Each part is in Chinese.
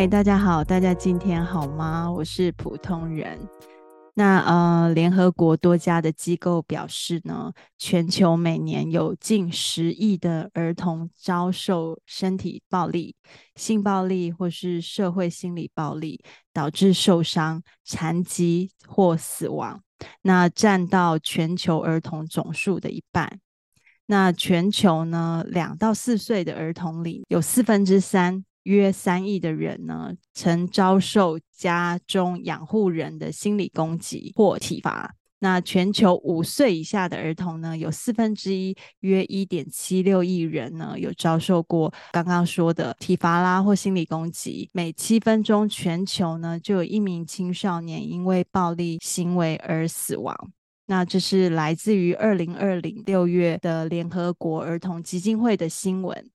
嗨，大家好，大家今天好吗？我是普通人。那呃，联合国多家的机构表示呢，全球每年有近十亿的儿童遭受身体暴力、性暴力或是社会心理暴力，导致受伤、残疾或死亡。那占到全球儿童总数的一半。那全球呢，两到四岁的儿童里有四分之三，约三亿的人呢，曾遭受家中养护人的心理攻击或体罚。那全球五岁以下的儿童呢，有四分之一，约一点七六亿人呢，有遭受过刚刚说的体罚啦或心理攻击。每七分钟，全球呢就有一名青少年因为暴力行为而死亡。那这是来自于二零二零六月的联合国儿童基金会的新闻。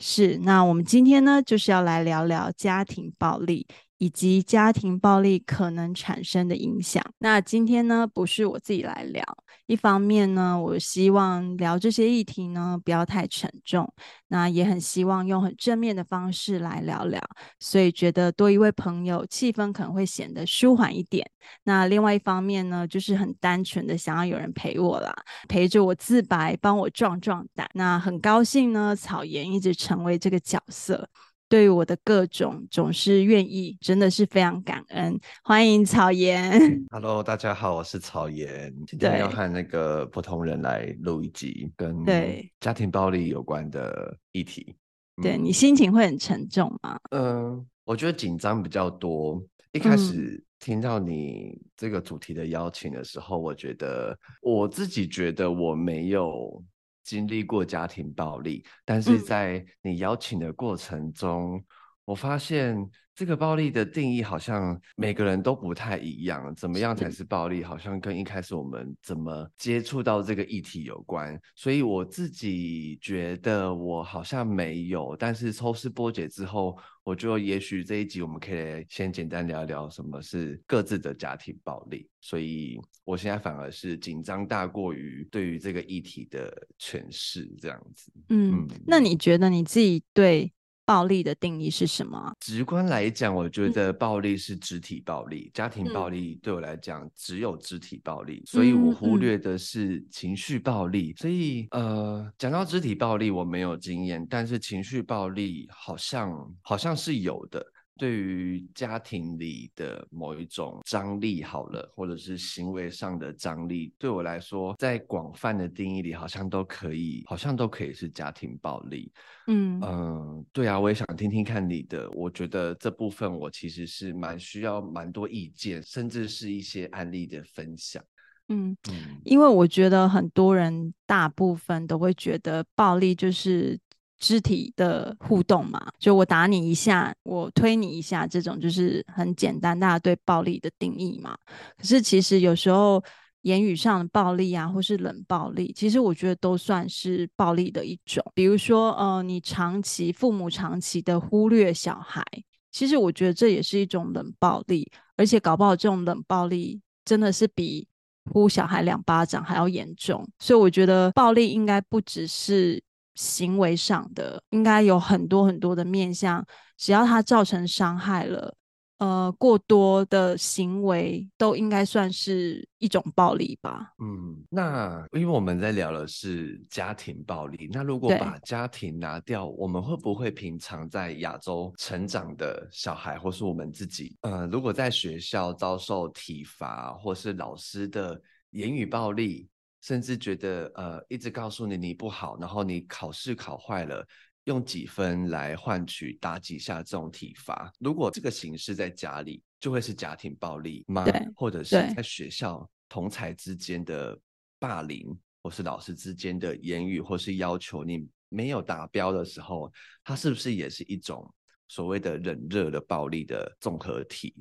是，那我们今天呢，就是要来聊聊家庭暴力。以及家庭暴力可能产生的影响。那今天呢，不是我自己来聊。一方面呢，我希望聊这些议题呢，不要太沉重。那也很希望用很正面的方式来聊聊。所以觉得多一位朋友，气氛可能会显得舒缓一点。那另外一方面呢，就是很单纯的想要有人陪我啦，陪着我自白，帮我壮壮胆。那很高兴呢，草颜一直成为这个角色。对于我的各种总是愿意，真的是非常感恩。欢迎草颜。Hello，大家好，我是草颜。今天要和那个普通人来录一集跟对家庭暴力有关的议题。对、嗯、你心情会很沉重吗？嗯、呃，我觉得紧张比较多。一开始听到你这个主题的邀请的时候，嗯、我觉得我自己觉得我没有。经历过家庭暴力，但是在你邀请的过程中，嗯、我发现这个暴力的定义好像每个人都不太一样。怎么样才是暴力？好像跟一开始我们怎么接触到这个议题有关。所以我自己觉得我好像没有，但是抽丝剥茧之后。我就也许这一集我们可以先简单聊一聊什么是各自的家庭暴力，所以我现在反而是紧张大过于对于这个议题的诠释这样子。嗯，嗯，那你觉得你自己对暴力的定义是什么？直观来讲，我觉得暴力是肢体暴力，嗯、家庭暴力对我来讲只有肢体暴力，嗯、所以我忽略的是情绪暴力。嗯、所以呃，讲到肢体暴力，我没有经验，但是情绪暴力好像好像是有的。对于家庭里的某一种张力，好了，或者是行为上的张力，对我来说，在广泛的定义里，好像都可以，好像都可以是家庭暴力。嗯嗯、呃，对啊，我也想听听看你的。我觉得这部分我其实是蛮需要蛮多意见，甚至是一些案例的分享。嗯嗯，因为我觉得很多人大部分都会觉得暴力就是。肢体的互动嘛，就我打你一下，我推你一下，这种就是很简单，大家对暴力的定义嘛。可是其实有时候言语上的暴力啊，或是冷暴力，其实我觉得都算是暴力的一种。比如说，呃，你长期父母长期的忽略小孩，其实我觉得这也是一种冷暴力，而且搞不好这种冷暴力真的是比呼小孩两巴掌还要严重。所以我觉得暴力应该不只是。行为上的应该有很多很多的面向，只要它造成伤害了，呃，过多的行为都应该算是一种暴力吧。嗯，那因为我们在聊的是家庭暴力，那如果把家庭拿掉，我们会不会平常在亚洲成长的小孩，或是我们自己，呃，如果在学校遭受体罚，或是老师的言语暴力？甚至觉得呃，一直告诉你你不好，然后你考试考坏了，用几分来换取打几下这种体罚。如果这个形式在家里，就会是家庭暴力吗？或者是在学校同才之间的霸凌，或是老师之间的言语，或是要求你没有达标的时候，它是不是也是一种所谓的冷热的暴力的综合体？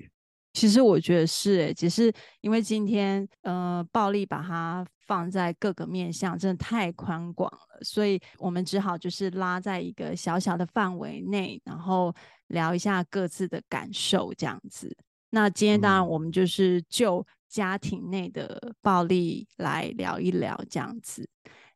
其实我觉得是诶，只是因为今天呃，暴力把它放在各个面向，真的太宽广了，所以我们只好就是拉在一个小小的范围内，然后聊一下各自的感受这样子。那今天当然我们就是就家庭内的暴力来聊一聊这样子。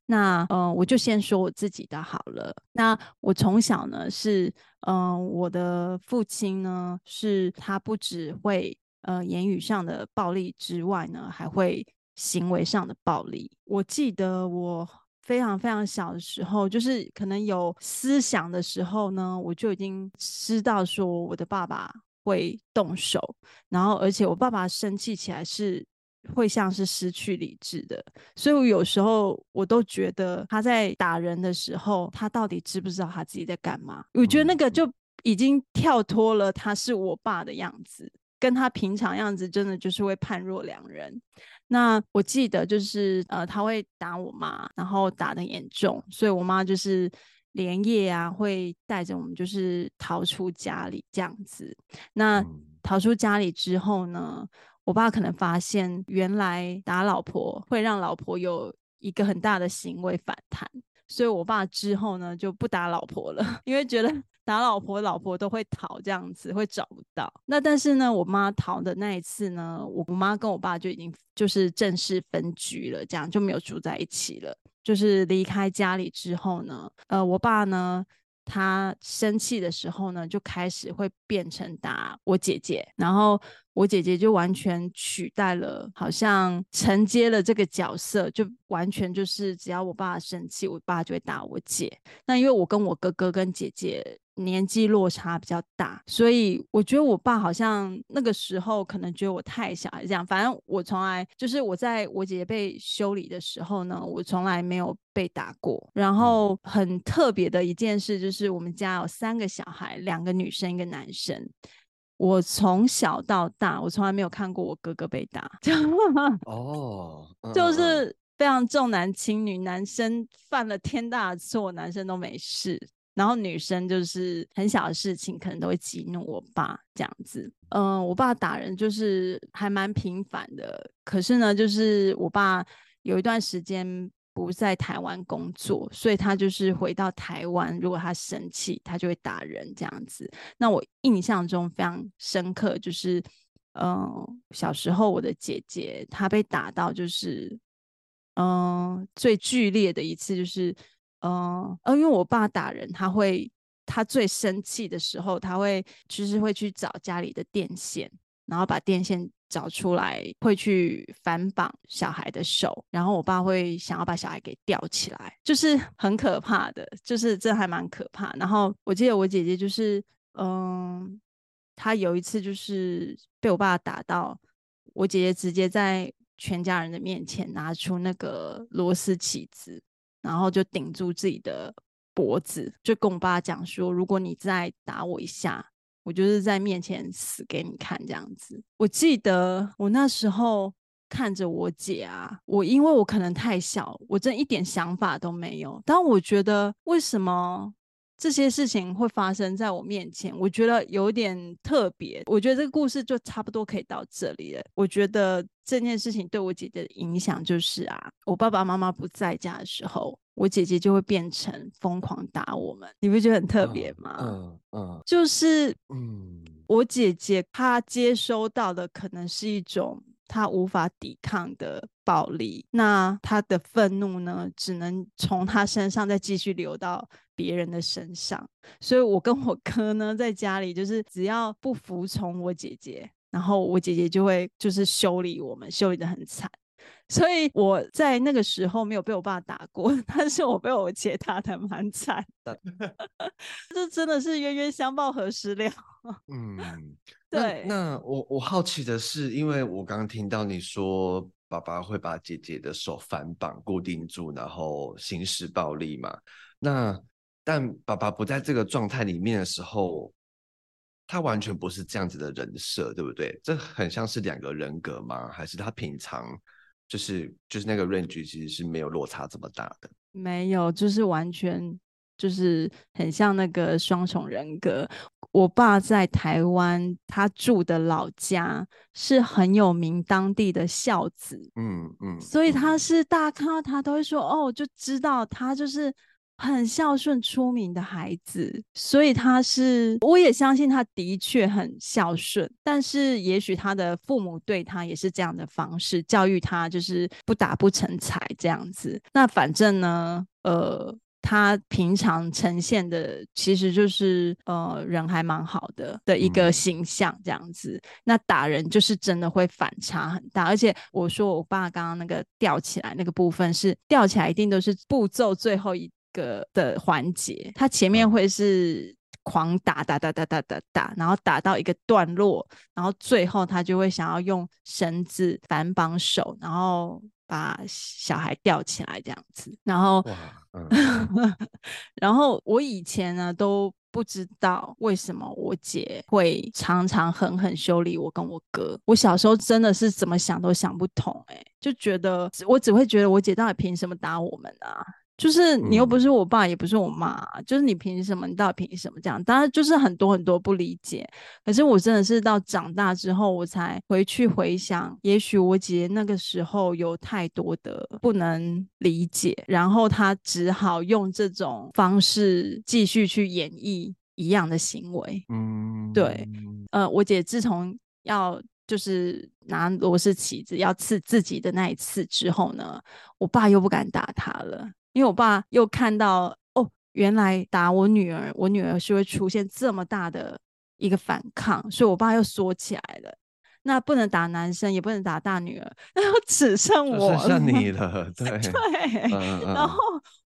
那嗯、呃，我就先说我自己的好了。那我从小呢是嗯、我的父亲呢是他不只会呃言语上的暴力之外呢，还会行为上的暴力。我记得我非常非常小的时候，就是可能有思想的时候呢，我就已经知道说我的爸爸会动手，然后而且我爸爸生气起来是。会像是失去理智的，所以我有时候我都觉得他在打人的时候，他到底知不知道他自己在干嘛？我觉得那个就已经跳脱了他是我爸的样子，跟他平常样子真的就是会判若两人。那我记得就是呃，他会打我妈，然后打得严重，所以我妈就是连夜啊会带着我们就是逃出家里这样子。那逃出家里之后呢，我爸可能发现，原来打老婆会让老婆有一个很大的行为反弹，所以我爸之后呢就不打老婆了，因为觉得 打老婆，老婆都会逃，这样子会找不到。那但是呢，我妈逃的那一次呢，我妈跟我爸就已经就是正式分居了，这样就没有住在一起了。就是离开家里之后呢，呃，我爸呢。他生气的时候呢，就开始会变成打我姐姐，然后我姐姐就完全取代了，好像承接了这个角色，就完全就是只要我爸生气，我爸就会打我姐。那因为我跟我哥哥跟姐姐。年纪落差比较大，所以我觉得我爸好像那个时候可能觉得我太小，还是这样。反正我从来就是我在我姐姐被修理的时候呢，我从来没有被打过。然后很特别的一件事就是，我们家有三个小孩，两个女生，一个男生。我从小到大，我从来没有看过我哥哥被打。哦，就是非常重男轻女，男生犯了天大的错，男生都没事。然后女生就是很小的事情，可能都会激怒我爸这样子。嗯、呃，我爸打人就是还蛮频繁的。可是呢，就是我爸有一段时间不在台湾工作，所以他就是回到台湾，如果他生气，他就会打人这样子。那我印象中非常深刻，就是嗯、小时候我的姐姐她被打到，就是嗯、最剧烈的一次就是。嗯，呃，因为我爸打人，他会，他最生气的时候，他会就是会去找家里的电线，然后把电线找出来，会去反绑小孩的手，然后我爸会想要把小孩给吊起来，就是很可怕的，就是这还蛮可怕。然后我记得我姐姐就是，嗯，她有一次就是被我爸打到，我姐姐直接在全家人的面前拿出那个螺丝起子。然后就顶住自己的脖子，就跟我爸讲说：“如果你再打我一下，我就是在面前死给你看。”这样子。我记得我那时候看着我姐啊，我因为我可能太小，我真一点想法都没有。但我觉得为什么？这些事情会发生在我面前，我觉得有点特别。我觉得这个故事就差不多可以到这里了。我觉得这件事情对我姐姐的影响就是啊，我爸爸妈妈不在家的时候，我姐姐就会变成疯狂打我们。你不觉得很特别吗？嗯嗯，就是嗯，我姐姐她接收到的可能是一种。他无法抵抗的暴力，那他的愤怒呢，只能从他身上再继续流到别人的身上。所以，我跟我哥呢，在家里就是只要不服从我姐姐，然后我姐姐就会就是修理我们，修理的很惨。所以我在那个时候没有被我爸打过，但是我被我姐打的蛮惨的。这真的是冤冤相报何时了？嗯。对，那，那我我好奇的是，因为我刚刚听到你说爸爸会把姐姐的手反绑固定住，然后行使暴力嘛。那但爸爸不在这个状态里面的时候，他完全不是这样子的人设，对不对？这很像是两个人格吗？还是他平常就是就是那个 range 其实是没有落差这么大的？没有，就是完全就是很像那个双重人格。我爸在台湾，他住的老家是很有名当地的孝子，嗯嗯，所以他是大家看到他都会说哦，就知道他就是很孝顺出名的孩子，所以他是，我也相信他的确很孝顺，但是也许他的父母对他也是这样的方式教育他，就是不打不成才这样子。那反正呢，呃。他平常呈现的其实就是呃人还蛮好的的一个形象这样子，嗯、那打人就是真的会反差很大，而且我说我爸刚刚那个吊起来那个部分是吊起来一定都是步骤最后一个的环节，他前面会是狂打打打打打打打，然后打到一个段落，然后最后他就会想要用绳子反绑手，然后。把小孩吊起来这样子，然后，嗯、然后我以前呢都不知道为什么我姐会常常狠狠修理我跟我哥。我小时候真的是怎么想都想不通，欸，哎，就觉得我只会觉得我姐到底凭什么打我们啊？就是你又不是我爸，嗯、也不是我妈，就是你凭什么？你到底凭什么这样？当然就是很多很多不理解。可是我真的是到长大之后，我才回去回想，也许我姐那个时候有太多的不能理解，然后她只好用这种方式继续去演绎一样的行为。嗯，对，呃，我姐自从要就是拿螺丝起子要刺自己的那一次之后呢，我爸又不敢打她了。因为我爸又看到哦，原来打我女儿，我女儿是会出现这么大的一个反抗，所以我爸又缩起来了。那不能打男生，也不能打大女儿，那就只剩我了，只剩你了。对对，嗯嗯，然后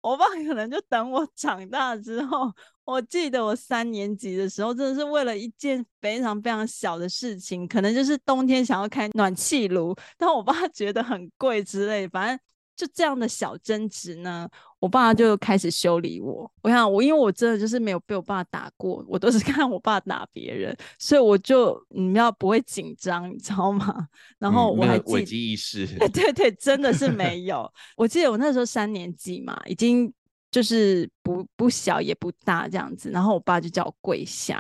我爸可能就等我长大之后。我记得我三年级的时候，真的是为了一件非常非常小的事情，可能就是冬天想要开暖气炉，但我爸觉得很贵之类，反正。就这样的小争执呢，我爸就开始修理我。我想我，因为我真的就是没有被我爸打过，我都是 看我爸打别人，所以我就你要不会紧张，你知道吗？然后我还危机意识，对对对，真的是没有。我记得我那时候三年级嘛，已经就是不不小也不大这样子，然后我爸就叫我跪下，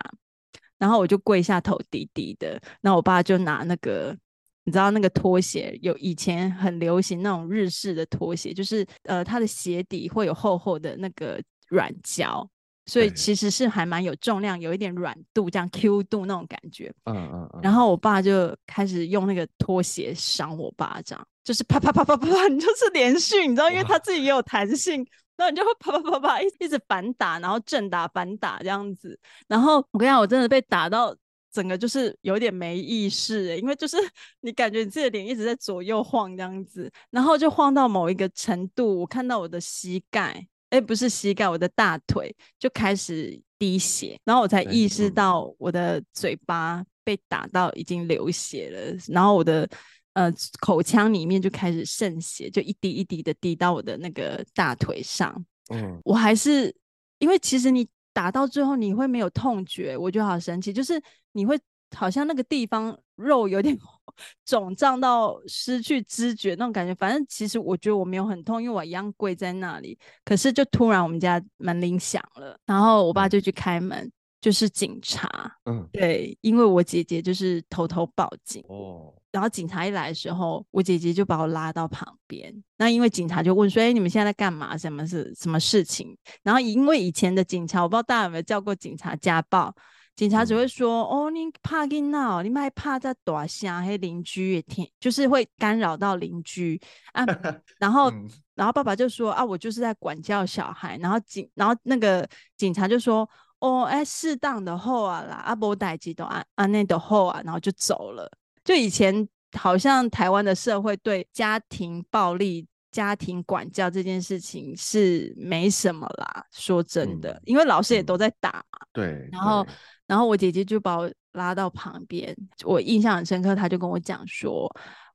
然后我就跪下头低低的，然后我爸就拿那个。你知道那个拖鞋有以前很流行那种日式的拖鞋，就是呃，它的鞋底会有厚厚的那个软胶，所以其实是还蛮有重量，有一点软度，这样 Q 度那种感觉。嗯嗯嗯。然后我爸就开始用那个拖鞋赏我巴掌，就是啪啪啪啪啪啪，你就是连续，你知道，因为他自己也有弹性，然后你就会啪啪啪啪一一直反打，然后正打反打这样子。然后我跟你讲，我真的被打到。整个就是有点没意识欸，因为就是 你感觉你自己的脸一直在左右晃这样子，然后就晃到某一个程度，我看到我的膝盖，哎，不是膝盖，我的大腿就开始滴血，然后我才意识到我的嘴巴被打到已经流血了，然后我的呃口腔里面就开始渗血，就一滴一滴的滴到我的那个大腿上。嗯，我还是因为其实你。打到最后你会没有痛觉，我觉得好神奇，就是你会好像那个地方肉有点 肿胀到失去知觉那种感觉。反正其实我觉得我没有很痛，因为我一样跪在那里。可是就突然我们家门铃响了，然后我爸就去开门，就是警察。嗯，对，因为我姐姐就是偷偷报警。哦。然后警察一来的时候，我姐姐就把我拉到旁边。那因为警察就问说：“哎，你们现在在干嘛？什么是什么事情？”然后因为以前的警察，我不知道大家有没有叫过警察家暴，警察只会说：“嗯、哦，你怕给闹，你们还怕在大声，黑邻居也听，就是会干扰到邻居啊。”然后，嗯、然后爸爸就说：“啊，我就是在管教小孩。”然后警，然后那个警察就说：“哦，哎，适当的后啊啦，阿伯代基都安安内的后啊，然后就走了。”就以前好像台湾的社会对家庭暴力、家庭管教这件事情是没什么啦，说真的，嗯、因为老师也都在打嘛。嗯、对。然后，然后我姐姐就把我拉到旁边，我印象很深刻，她就跟我讲说：“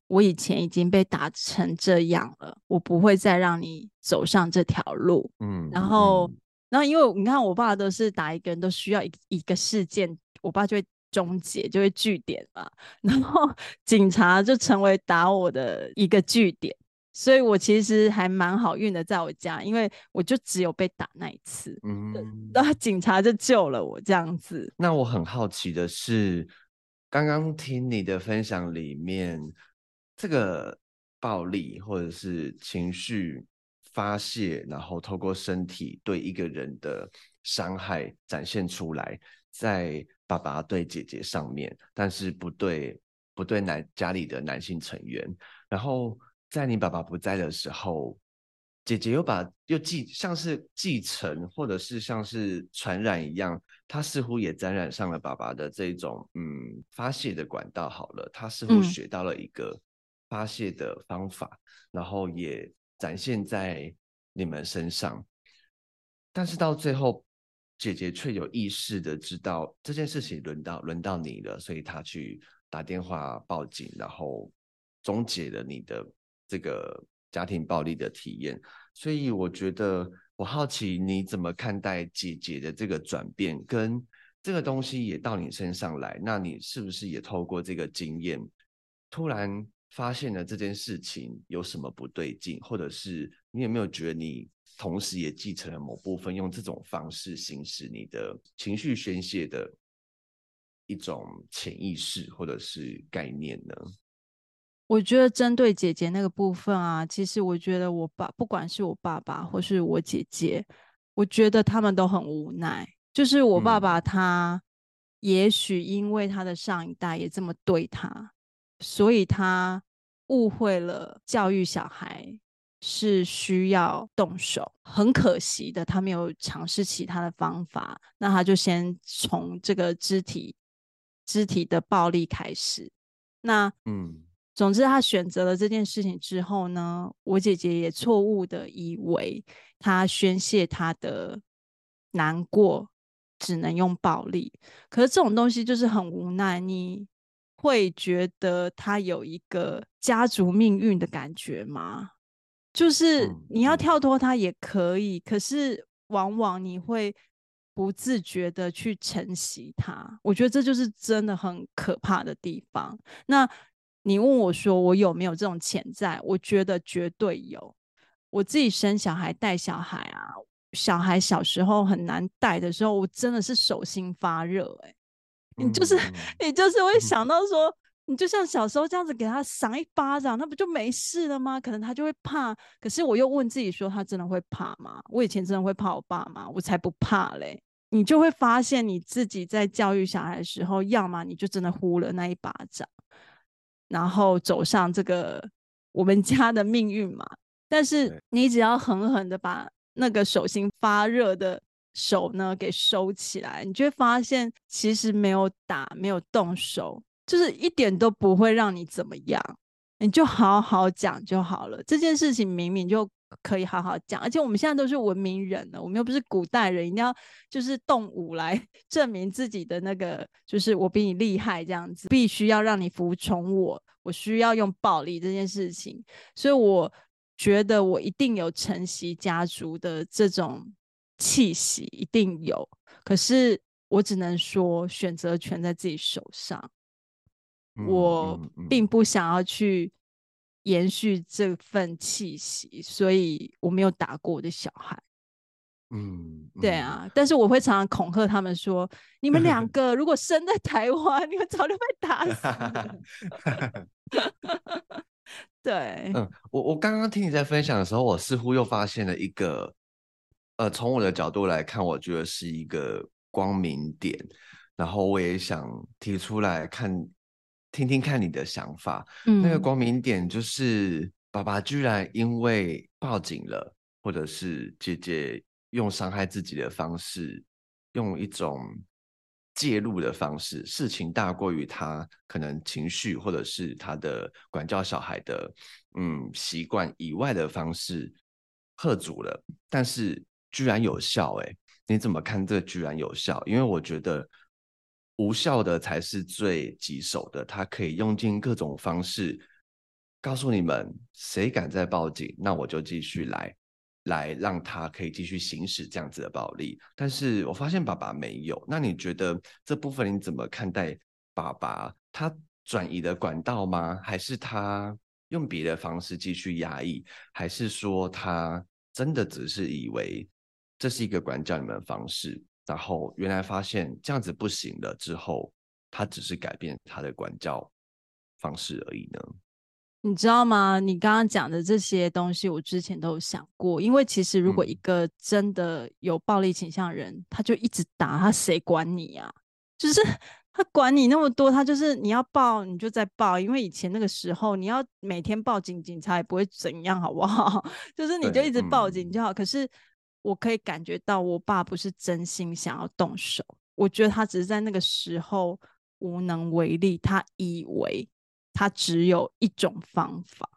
我以前已经被打成这样了，我不会再让你走上这条路。”嗯。然后，嗯、然后因为你看，我爸都是打一个人都需要一一个事件，我爸就会。终结就会据点嘛，然后 警察就成为打我的一个据点，所以我其实还蛮好运的，在我家，因为我就只有被打那一次，嗯，然后警察就救了我这样子。那我很好奇的是，刚刚听你的分享里面，这个暴力或者是情绪发泄，然后透过身体对一个人的伤害展现出来，在爸爸对姐姐上面，但是不对不对男家里的男性成员。然后在你爸爸不在的时候，姐姐又把又继像是继承或者是像是传染一样，她似乎也沾染上了爸爸的这种嗯发泄的管道。好了，她似乎学到了一个发泄的方法，嗯、然后也展现在你们身上。但是到最后，姐姐却有意识的知道这件事情轮到轮到你了，所以她去打电话报警，然后终结了你的这个家庭暴力的体验。所以我觉得，我好奇你怎么看待姐姐的这个转变，跟这个东西也到你身上来，那你是不是也透过这个经验，突然发现了这件事情有什么不对劲，或者是你有没有觉得你？同时也继承了某部分，用这种方式行使你的情绪宣泄的一种潜意识或者是概念呢？我觉得针对姐姐那个部分啊，其实我觉得我爸，不管是我爸爸或是我姐姐，我觉得他们都很无奈。就是我爸爸他，也许因为他的上一代也这么对他，所以他误会了教育小孩。是需要动手，很可惜的，他没有尝试其他的方法，那他就先从这个肢体、肢体的暴力开始。那嗯，总之他选择了这件事情之后呢，我姐姐也错误的以为他宣泄他的难过只能用暴力，可是这种东西就是很无奈，你会觉得他有一个家族命运的感觉吗？就是你要跳脱它也可以，可是往往你会不自觉的去承袭它。我觉得这就是真的很可怕的地方。那你问我说我有没有这种潜在？我觉得绝对有。我自己生小孩带小孩啊，小孩小时候很难带的时候，我真的是手心发热哎、欸。你就是、嗯、你就是会想到说。你就像小时候这样子给他赏一巴掌，那不就没事了吗？可能他就会怕。可是我又问自己说，他真的会怕吗？我以前真的会怕我爸吗？我才不怕嘞！你就会发现你自己在教育小孩的时候，要么你就真的呼了那一巴掌，然后走上这个我们家的命运嘛。但是你只要狠狠的把那个手心发热的手呢给收起来，你就会发现其实没有打，没有动手。就是一点都不会让你怎么样，你就好好讲就好了。这件事情明明就可以好好讲，而且我们现在都是文明人了，我们又不是古代人，一定要就是动武来 证明自己的那个，就是我比你厉害这样子，必须要让你服从我，我需要用暴力这件事情。所以我觉得我一定有承袭家族的这种气息，一定有。可是我只能说，选择权在自己手上。我并不想要去延续这份气息，所以我没有打过我的小孩。嗯，对啊，但是我会常常恐吓他们说：“你们两 个如果生在台湾，你们早就被打死了。”对，嗯，我我刚刚听你在分享的时候，我似乎又发现了一个，呃，从我的角度来看，我觉得是一个光明点，然后我也想提出来看。听听看你的想法，嗯，那个光明点就是爸爸居然因为报警了，或者是姐姐用伤害自己的方式，用一种介入的方式，事情大过于他可能情绪或者是他的管教小孩的嗯习惯以外的方式喝足了，但是居然有效，欸，哎，你怎么看这居然有效？因为我觉得。无效的才是最棘手的，他可以用尽各种方式告诉你们，谁敢再报警，那我就继续来，来让他可以继续行使这样子的暴力。但是我发现爸爸没有，那你觉得这部分你怎么看待？爸爸他转移的管道吗？还是他用别的方式继续压抑？还是说他真的只是以为这是一个管教你们的方式？然后原来发现这样子不行了之后，他只是改变他的管教方式而已呢。你知道吗？你刚刚讲的这些东西，我之前都有想过。因为其实如果一个真的有暴力倾向的人，嗯、他就一直打他，谁管你啊？就是 他管你那么多，他就是你要报你就再报。因为以前那个时候，你要每天报警，警察也不会怎样，好不好？就是你就一直报警就好。嗯、可是我可以感觉到，我爸不是真心想要动手，我觉得他只是在那个时候无能为力，他以为。他只有一种方法，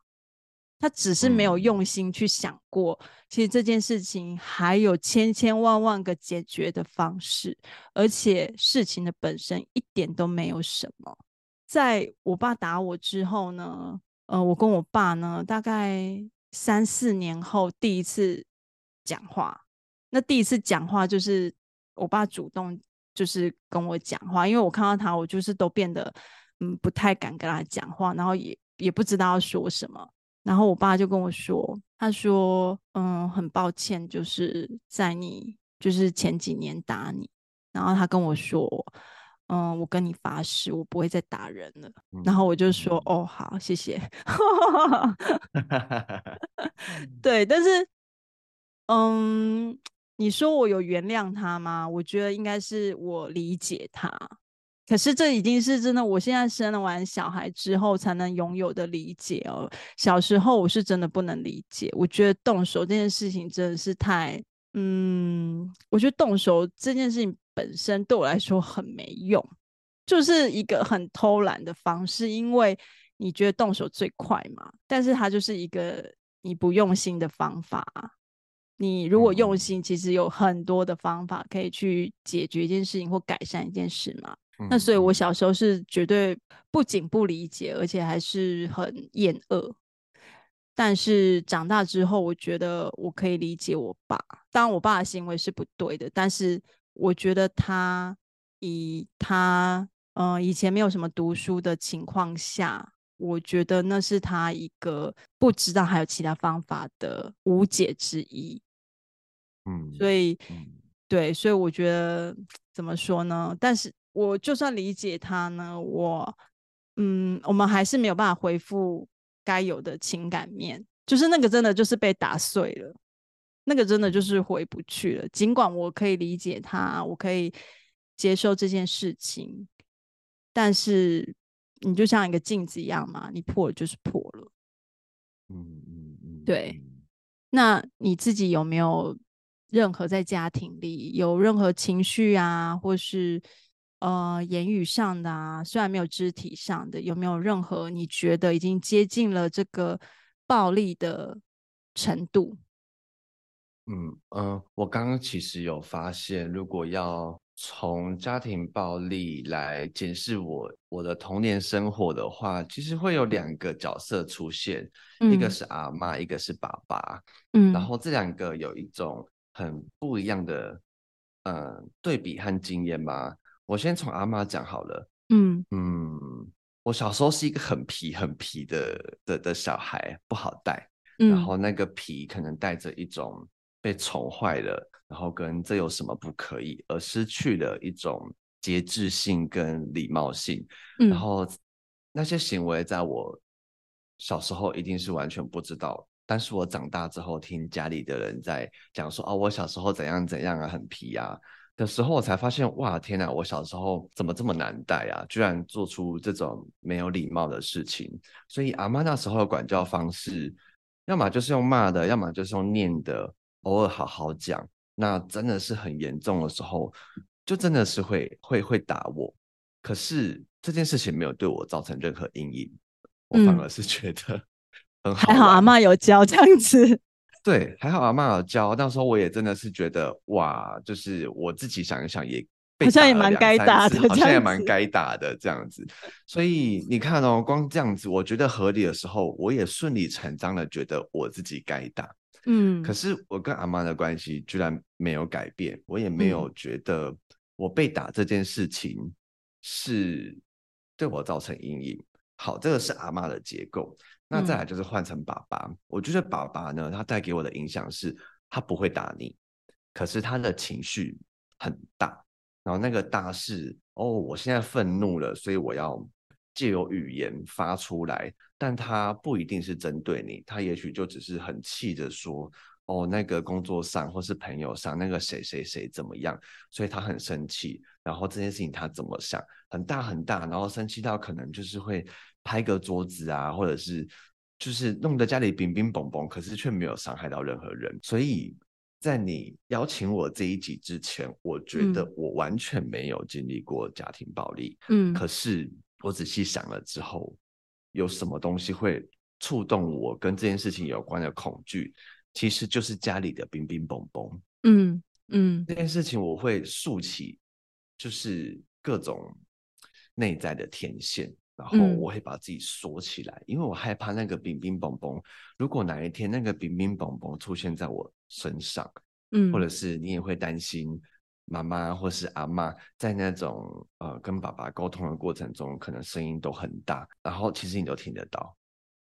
他只是没有用心去想过，嗯、其实这件事情还有千千万万个解决的方式，而且事情的本身一点都没有什么。在我爸打我之后呢，呃，我跟我爸呢，大概三四年后第一次讲话，那第一次讲话就是我爸主动就是跟我讲话，因为我看到他，我就是都变得。嗯，不太敢跟他讲话，然后也也不知道要说什么。然后我爸就跟我说：“他说，嗯，很抱歉，就是在你就是前几年打你。然后他跟我说，嗯，我跟你发誓，我不会再打人了。嗯”然后我就说：“哦，好，谢谢。” 对，但是，嗯，你说我有原谅他吗？我觉得应该是我理解他。可是这已经是真的，我现在生了完小孩之后才能拥有的理解哦。小时候我是真的不能理解，我觉得动手这件事情真的是太……嗯，我觉得动手这件事情本身对我来说很没用，就是一个很偷懒的方式，因为你觉得动手最快嘛，但是它就是一个你不用心的方法。你如果用心，其实有很多的方法可以去解决一件事情或改善一件事嘛。那所以，我小时候是绝对不仅不理解，而且还是很厌恶。但是长大之后，我觉得我可以理解我爸。当然，我爸的行为是不对的，但是我觉得他以他嗯、呃、以前没有什么读书的情况下，我觉得那是他一个不知道还有其他方法的无解之一。嗯，所以对，所以我觉得怎么说呢？但是。我就算理解他呢，我嗯，我们还是没有办法恢复该有的情感面，就是那个真的就是被打碎了，那个真的就是回不去了。尽管我可以理解他，我可以接受这件事情，但是你就像一个镜子一样嘛，你破了就是破了。嗯嗯嗯，对。那你自己有没有任何在家庭里有任何情绪啊，或是？呃，言语上的啊，虽然没有肢体上的，有没有任何你觉得已经接近了这个暴力的程度？嗯嗯、呃，我刚刚其实有发现，如果要从家庭暴力来检视我我的童年生活的话，其实会有两个角色出现，嗯、一个是阿妈，一个是爸爸。嗯，然后这两个有一种很不一样的呃对比和经验吗？我先从阿妈讲好了。嗯嗯，我小时候是一个很皮很皮的的的小孩，不好带。嗯、然后那个皮可能带着一种被宠坏了，然后跟这有什么不可以，而失去了一种节制性跟礼貌性。嗯、然后那些行为在我小时候一定是完全不知道，但是我长大之后听家里的人在讲说，哦，我小时候怎样怎样啊，很皮啊。的时候，我才发现，哇，天哪！我小时候怎么这么难带啊？居然做出这种没有礼貌的事情。所以阿妈那时候的管教方式，要么就是用骂的，要么就是用念的，偶尔好好讲。那真的是很严重的时候，就真的是会会会打我。可是这件事情没有对我造成任何阴影，我反而是觉得很好。还好阿嬷有教这样子。对，还好阿嬷有教，那时候我也真的是觉得哇，就是我自己想一想也好像也蛮该打的，好像也蛮该打的这样子。所以你看哦，光这样子，我觉得合理的时候，我也顺理成章的觉得我自己该打。嗯，可是我跟阿妈的关系居然没有改变，我也没有觉得我被打这件事情是对我造成阴影。好，这个是阿嬷的结构。那再来就是换成爸爸，嗯、我觉得爸爸呢，他带给我的影响是，他不会打你，可是他的情绪很大，然后那个大是，哦，我现在愤怒了，所以我要借由语言发出来，但他不一定是针对你，他也许就只是很气的说，哦，那个工作上或是朋友上那个谁谁谁怎么样，所以他很生气，然后这件事情他怎么想，很大很大，然后生气到可能就是会拍个桌子啊，或者是就是弄得家里冰冰嘣嘣，可是却没有伤害到任何人。所以在你邀请我这一集之前，我觉得我完全没有经历过家庭暴力，嗯，可是我仔细想了之后，有什么东西会触动我跟这件事情有关的恐惧？其实就是家里的冰冰嘣嘣，嗯嗯，这件事情我会竖起，就是各种内在的天线，然后我会把自己锁起来，嗯、因为我害怕那个冰冰嘣嘣。如果哪一天那个冰冰嘣嘣出现在我身上，嗯，或者是你也会担心妈妈或是阿妈在那种呃跟爸爸沟通的过程中，可能声音都很大，然后其实你都听得到。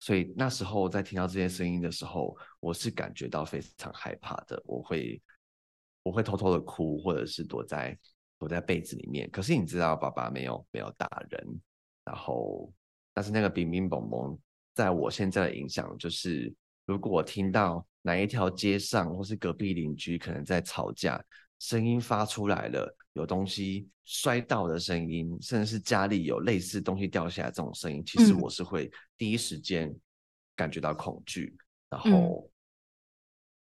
所以那时候在听到这些声音的时候，我是感觉到非常害怕的。我会，我会偷偷的哭，或者是躲在躲在被子里面。可是你知道，爸爸没有没有打人。然后，但是那个冰冰蹦蹦，在我现在的影响就是，如果我听到哪一条街上或是隔壁邻居可能在吵架，声音发出来了，有东西摔到的声音，甚至是家里有类似东西掉下来这种声音，其实我是会第一时间感觉到恐惧，嗯、然后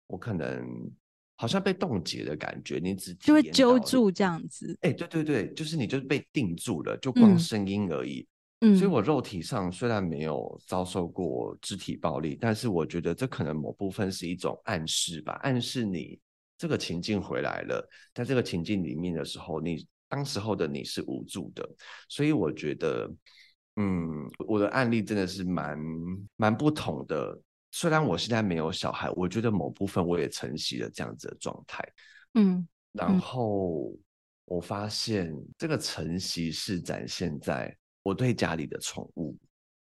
我可能好像被冻结的感觉，你只就会揪住这样子。哎，对对对，就是你就是被定住了，就光声音而已。嗯，所以我肉体上虽然没有遭受过肢体暴力，但是我觉得这可能某部分是一种暗示吧，暗示你。这个情境回来了，在这个情境里面的时候，你当时候的你是无助的，所以我觉得，嗯，我的案例真的是蛮蛮不同的。虽然我现在没有小孩，我觉得某部分我也承袭了这样子的状态，嗯，然后我发现这个承袭是展现在我对家里的宠物，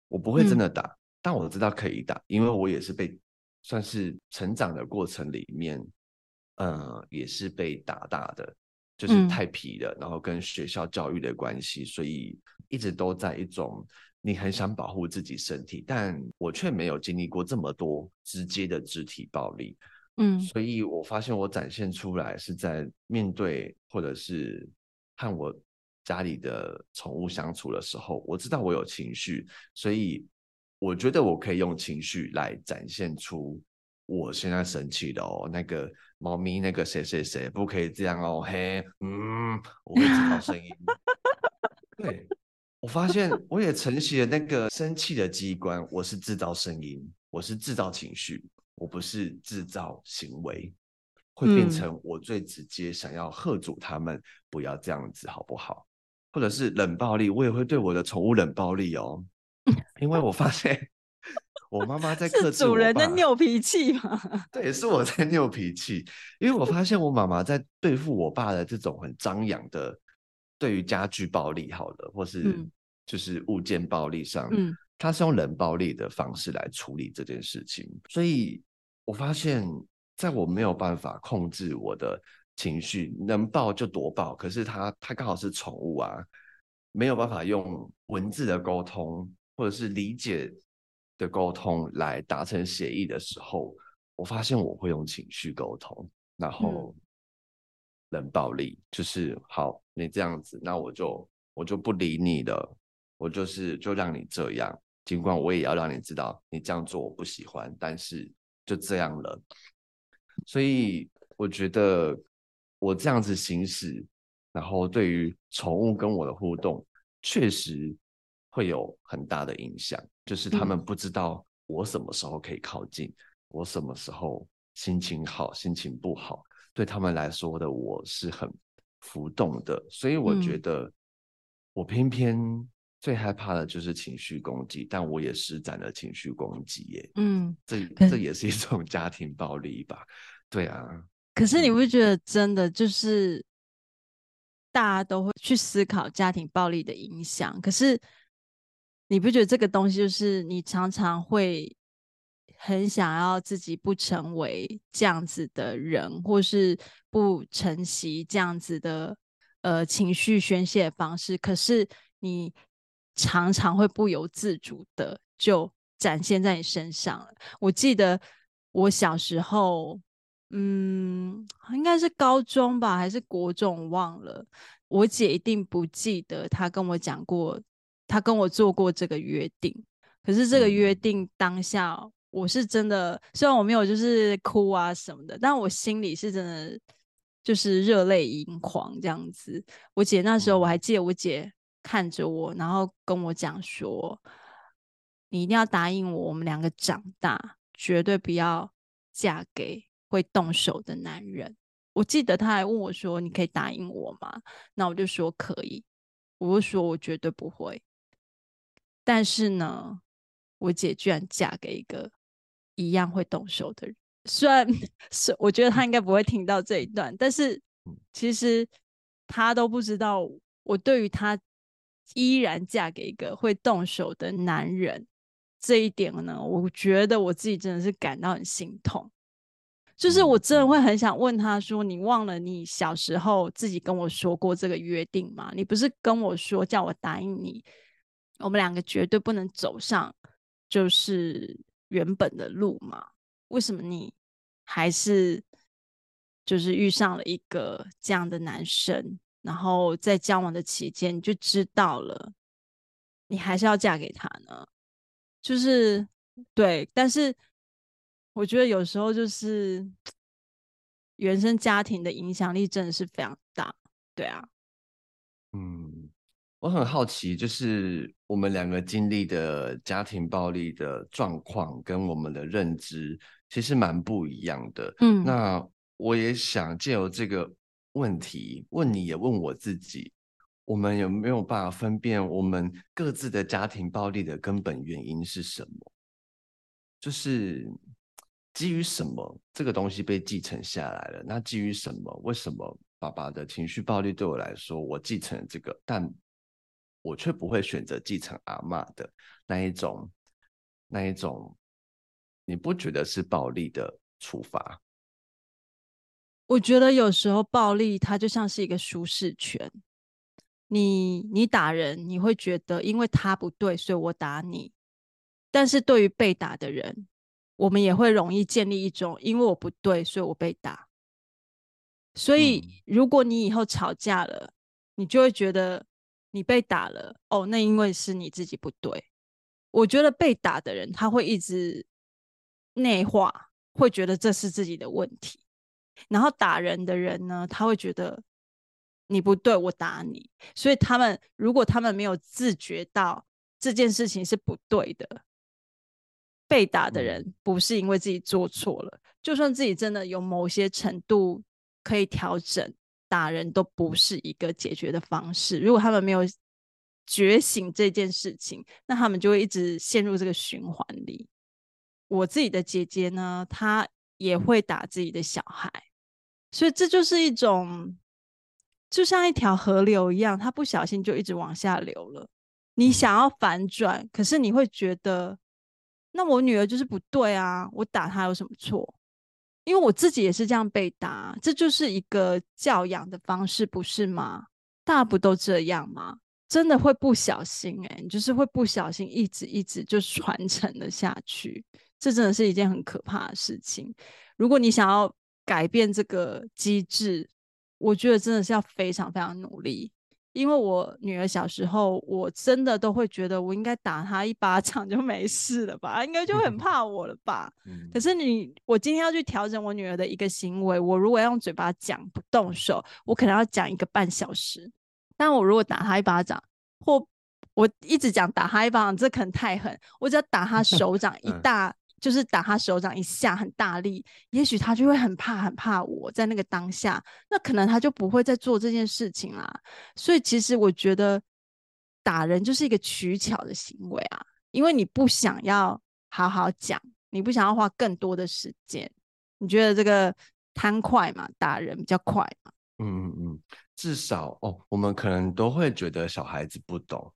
我不会真的打，嗯，但我知道可以打，因为我也是被算是成长的过程里面。嗯，也是被打大的，就是太皮了，嗯、然后跟学校教育的关系，所以一直都在一种你很想保护自己身体，但我却没有经历过这么多直接的肢体暴力。嗯，所以我发现我展现出来是在面对或者是和我家里的宠物相处的时候，我知道我有情绪，所以我觉得我可以用情绪来展现出我现在生气的哦，那个。猫咪那个谁谁谁不可以这样哦，嘿，嗯，我会制造声音。对，我发现我也承袭了那个生气的机关，我是制造声音，我是制造情绪，我不是制造行为，会变成我最直接想要喝阻他们不要这样子，好不好？或者是冷暴力，我也会对我的宠物冷暴力哦，因为我发现。我妈妈在克制我爸，主人的拗脾气嘛？对，是我在拗脾气，因为我发现我妈妈在对付我爸的这种很张扬的，对于家具暴力好了，或是就是物件暴力上，嗯，她是用冷暴力的方式来处理这件事情，所以我发现，在我没有办法控制我的情绪，能爆就多爆，可是它它刚好是宠物啊，没有办法用文字的沟通或者是理解。的沟通来达成协议的时候，我发现我会用情绪沟通，然后冷暴力，嗯、就是好，你这样子，那我就我就不理你了，我就是就让你这样，尽管我也要让你知道你这样做我不喜欢，但是就这样了。所以我觉得我这样子行驶，然后对于宠物跟我的互动，确实会有很大的影响。就是他们不知道我什么时候可以靠近，嗯、我什么时候心情好，心情不好，对他们来说的我是很浮动的，所以我觉得我偏偏最害怕的就是情绪攻击，但我也施展了情绪攻击耶，嗯，这这也是一种 家庭暴力吧？对啊。可是你不觉得真的就是大家都会去思考家庭暴力的影响？可是。你不觉得这个东西就是你常常会很想要自己不成为这样子的人，或是不承袭这样子的呃情绪宣泄方式？可是你常常会不由自主的就展现在你身上了。我记得我小时候，嗯，应该是高中吧，还是国中，忘了。我姐一定不记得她跟我讲过，她跟我做过这个约定。可是这个约定当下，我是真的，虽然我没有就是哭啊什么的，但我心里是真的就是热泪盈眶这样子。我姐那时候我还记得，我姐看着我，然后跟我讲说：“你一定要答应我，我们两个长大绝对不要嫁给会动手的男人。”我记得他还问我说：“你可以答应我吗？”那我就说可以，我就说我绝对不会。但是呢。我姐居然嫁给一个一样会动手的人，虽然 是我觉得她应该不会听到这一段，但是其实他都不知道，我对于他依然嫁给一个会动手的男人这一点呢，我觉得我自己真的是感到很心痛。就是我真的会很想问他说：“你忘了你小时候自己跟我说过这个约定吗？你不是跟我说叫我答应你，我们两个绝对不能走上。”就是原本的路吗？为什么你还是就是遇上了一个这样的男生，然后在交往的期间你就知道了，你还是要嫁给他呢？就是对，但是我觉得有时候就是原生家庭的影响力真的是非常大，对啊，嗯。我很好奇，就是我们两个经历的家庭暴力的状况跟我们的认知其实蛮不一样的。嗯，那我也想借由这个问题问你，也问我自己，我们有没有办法分辨我们各自的家庭暴力的根本原因是什么？就是基于什么这个东西被继承下来了？那基于什么？为什么爸爸的情绪暴力对我来说，我继承了这个，但我却不会选择继承阿妈的那一种，那一种，你不觉得是暴力的处罚？我觉得有时候暴力它就像是一个舒适圈，你你打人，你会觉得因为他不对，所以我打你。但是对于被打的人，我们也会容易建立一种因为我不对，所以我被打。所以如果你以后吵架了，你就会觉得。你被打了哦，那因为是你自己不对。我觉得被打的人他会一直内化，会觉得这是自己的问题。然后打人的人呢，他会觉得你不对，我打你。所以他们如果他们没有自觉到这件事情是不对的，被打的人不是因为自己做错了，就算自己真的有某些程度可以调整。打人都不是一个解决的方式。如果他们没有觉醒这件事情，那他们就会一直陷入这个循环里。我自己的姐姐呢，她也会打自己的小孩，所以这就是一种，就像一条河流一样，她不小心就一直往下流了。你想要反转，可是你会觉得，那我女儿就是不对啊，我打她有什么错？因为我自己也是这样被打，这就是一个教养的方式，不是吗？大家不都这样吗？真的会不小心诶、欸，你就是会不小心一直一直就传承了下去，这真的是一件很可怕的事情。如果你想要改变这个机制，我觉得真的是要非常非常努力。因为我女儿小时候，我真的都会觉得我应该打她一巴掌就没事了吧，应该就很 怕我了吧。可是你，我今天要去调整我女儿的一个行为，我如果用嘴巴讲不动手，我可能要讲一个半小时。但我如果打她一巴掌，或我一直讲打她一巴掌，这可能太狠。我只要打她 手掌一大。就是打他手掌一下很大力，也许他就会很怕很怕我在那个当下，那可能他就不会再做这件事情啦。所以其实我觉得打人就是一个取巧的行为啊，因为你不想要好好讲，你不想要花更多的时间，你觉得这个贪快嘛，打人比较快嘛。嗯嗯嗯，至少哦，我们可能都会觉得小孩子不懂，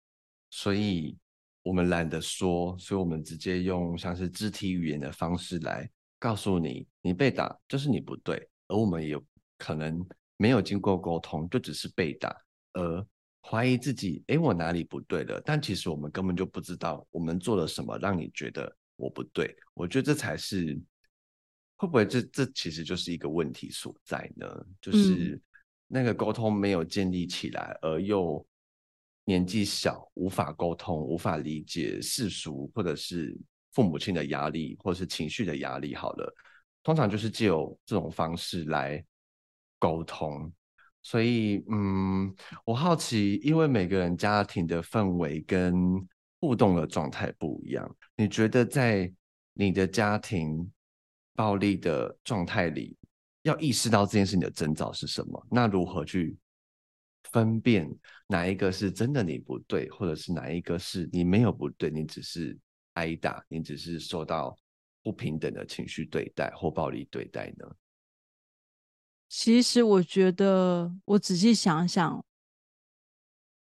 所以。我们懒得说，所以我们直接用像是肢体语言的方式来告诉你，你被打就是你不对，而我们也有可能没有经过沟通，就只是被打而怀疑自己，诶，我哪里不对了？但其实我们根本就不知道我们做了什么让你觉得我不对，我觉得这才是会不会这这其实就是一个问题所在呢？就是那个沟通没有建立起来，而又年纪小，无法沟通，无法理解世俗或者是父母亲的压力，或者是情绪的压力。好了，通常就是借由这种方式来沟通。所以，嗯，我好奇，因为每个人家庭的氛围跟互动的状态不一样，你觉得在你的家庭暴力的状态里，要意识到这件事情的征兆是什么？那如何去分辨哪一个是真的你不对，或者是哪一个是你没有不对，你只是挨打，你只是受到不平等的情绪对待或暴力对待呢？其实我觉得，我仔细想想，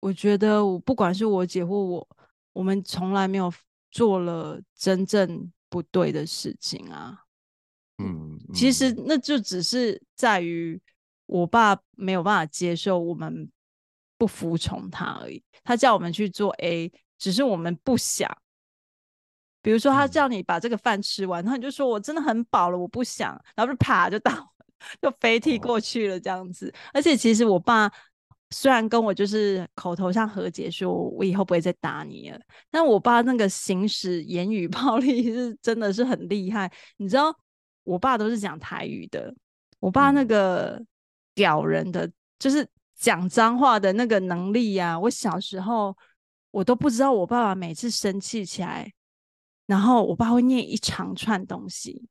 我觉得我不管是我姐或我，我们从来没有做了真正不对的事情啊。嗯，嗯，其实那就只是在于我爸没有办法接受我们不服从他而已。他叫我们去做 A，只是我们不想。比如说，他叫你把这个饭吃完，然后你就说我真的很饱了，我不想，然后就啪就倒。就飞踢过去了，这样子。而且其实我爸虽然跟我就是口头上和解，说我以后不会再打你了，但我爸那个行使言语暴力是真的是很厉害。你知道，我爸都是讲台语的，我爸那个屌人的，就是讲脏话的那个能力呀。我小时候我都不知道，我爸爸每次生气起来，然后我爸会念一长串东西。